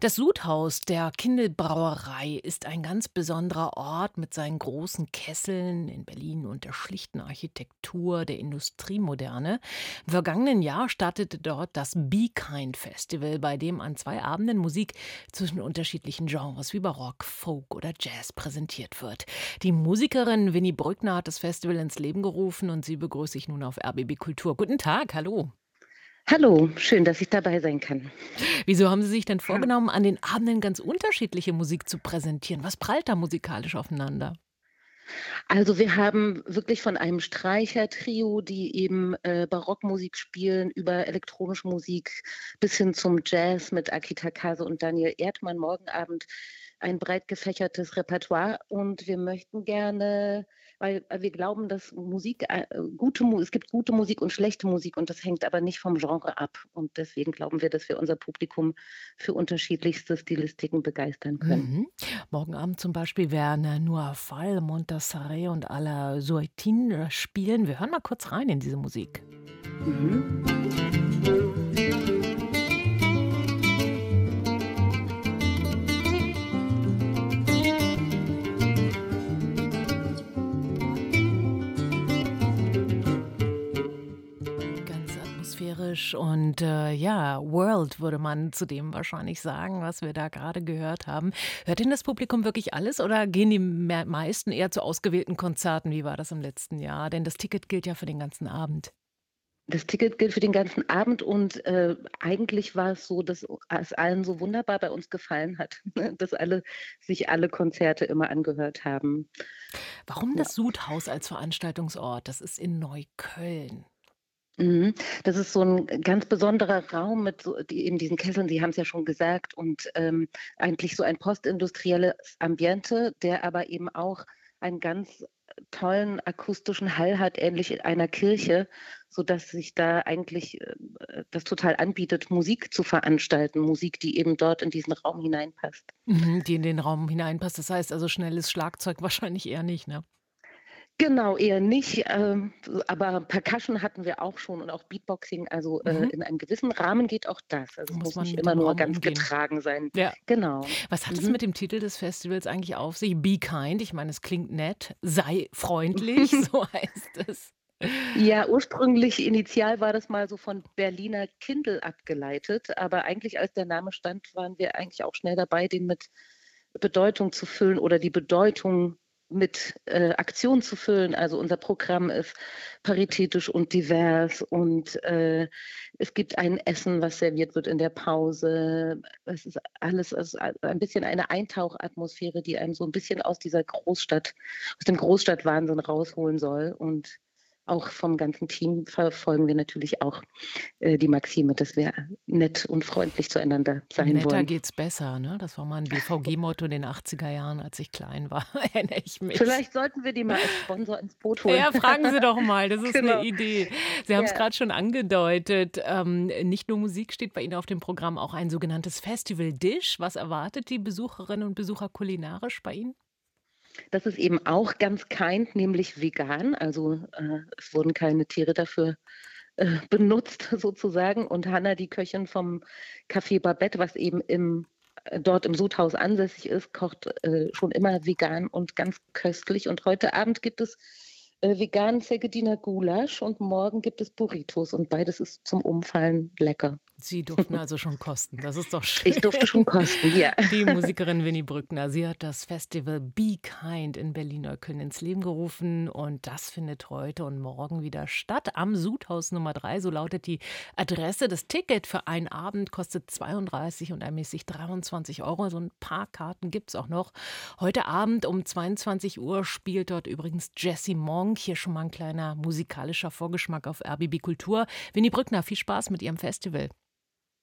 Das Sudhaus der Kindelbrauerei ist ein ganz besonderer Ort mit seinen großen Kesseln in Berlin und der schlichten Architektur der Industriemoderne. Im vergangenen Jahr startete dort das Be Kind Festival, bei dem an zwei Abenden Musik zwischen unterschiedlichen Genres wie Barock, Folk oder Jazz präsentiert wird. Die Musikerin Winnie Brückner hat das Festival ins Leben gerufen und sie begrüße ich nun auf RBB Kultur. Guten Tag, hallo. Hallo, schön, dass ich dabei sein kann. Wieso haben Sie sich denn vorgenommen, an den Abenden ganz unterschiedliche Musik zu präsentieren? Was prallt da musikalisch aufeinander? Also wir haben wirklich von einem Streichertrio, die eben äh, Barockmusik spielen, über elektronische Musik bis hin zum Jazz mit Akita Kase und Daniel Erdmann morgen Abend ein breit gefächertes Repertoire und wir möchten gerne, weil wir glauben, dass Musik, äh, gute, es gibt gute Musik und schlechte Musik und das hängt aber nicht vom Genre ab. Und deswegen glauben wir, dass wir unser Publikum für unterschiedlichste Stilistiken begeistern können. Mhm. Morgen Abend zum Beispiel werden nur Fall, Montasare und Ala Suetin spielen. Wir hören mal kurz rein in diese Musik. Mhm. Atmosphärisch und äh, ja, World würde man zu dem wahrscheinlich sagen, was wir da gerade gehört haben. Hört denn das Publikum wirklich alles oder gehen die meisten eher zu ausgewählten Konzerten? Wie war das im letzten Jahr? Denn das Ticket gilt ja für den ganzen Abend. Das Ticket gilt für den ganzen Abend und äh, eigentlich war es so, dass es allen so wunderbar bei uns gefallen hat, dass alle sich alle Konzerte immer angehört haben. Warum das ja. Sudhaus als Veranstaltungsort? Das ist in Neukölln. Mhm. Das ist so ein ganz besonderer Raum mit so die eben diesen Kesseln, Sie haben es ja schon gesagt, und, ähm, eigentlich so ein postindustrielles Ambiente, der aber eben auch einen ganz tollen akustischen Hall hat, ähnlich einer Kirche, sodass sich da eigentlich, äh, das total anbietet, Musik zu veranstalten, Musik, die eben dort in diesen Raum hineinpasst. Mhm, die in den Raum hineinpasst. Das heißt also schnelles Schlagzeug wahrscheinlich eher nicht, ne? Genau, eher nicht. Ähm, aber Percussion hatten wir auch schon und auch Beatboxing. Also äh, mhm. in einem gewissen Rahmen geht auch das. Also es muss, muss nicht immer nur Raum ganz umgehen. getragen sein. Ja. Genau. Was hat es mhm. mit dem Titel des Festivals eigentlich auf sich? Be kind. Ich meine, es klingt nett. Sei freundlich, so heißt es. Ja, ursprünglich, initial war das mal so von Berliner Kindle abgeleitet, aber eigentlich als der Name stand, waren wir eigentlich auch schnell dabei, den mit Bedeutung zu füllen oder die Bedeutung mit äh, Aktionen zu füllen. Also unser Programm ist paritätisch und divers und äh, es gibt ein Essen, was serviert wird in der Pause. Es ist alles also ein bisschen eine Eintauchatmosphäre, die einem so ein bisschen aus dieser Großstadt, aus dem Großstadtwahnsinn rausholen soll. Und auch vom ganzen Team verfolgen wir natürlich auch äh, die Maxime, dass wir nett und freundlich zueinander sein Netter wollen. Netter geht's besser, ne? Das war mal ein BVG-Motto in den 80er Jahren, als ich klein war, erinnere ich mich. Vielleicht sollten wir die mal als Sponsor ins Boot holen. Ja, fragen Sie doch mal, das ist genau. eine Idee. Sie haben es ja. gerade schon angedeutet, ähm, nicht nur Musik steht bei Ihnen auf dem Programm, auch ein sogenanntes Festival-Dish. Was erwartet die Besucherinnen und Besucher kulinarisch bei Ihnen? Das ist eben auch ganz kind, nämlich vegan. Also äh, es wurden keine Tiere dafür äh, benutzt sozusagen. Und Hanna, die Köchin vom Café Babette, was eben im, äh, dort im Sudhaus ansässig ist, kocht äh, schon immer vegan und ganz köstlich. Und heute Abend gibt es äh, veganen Zegediner Gulasch und morgen gibt es Burritos und beides ist zum Umfallen lecker. Sie durften also schon kosten. Das ist doch schön. Ich durfte schon kosten, ja. Die Musikerin Winnie Brückner, sie hat das Festival Be Kind in Berlin-Neukölln ins Leben gerufen und das findet heute und morgen wieder statt am Sudhaus Nummer 3. So lautet die Adresse. Das Ticket für einen Abend kostet 32 und ermäßig 23 Euro. So ein paar Karten gibt es auch noch. Heute Abend um 22 Uhr spielt dort übrigens Jesse Monk. Hier schon mal ein kleiner musikalischer Vorgeschmack auf RBB Kultur. Winnie Brückner, viel Spaß mit Ihrem Festival.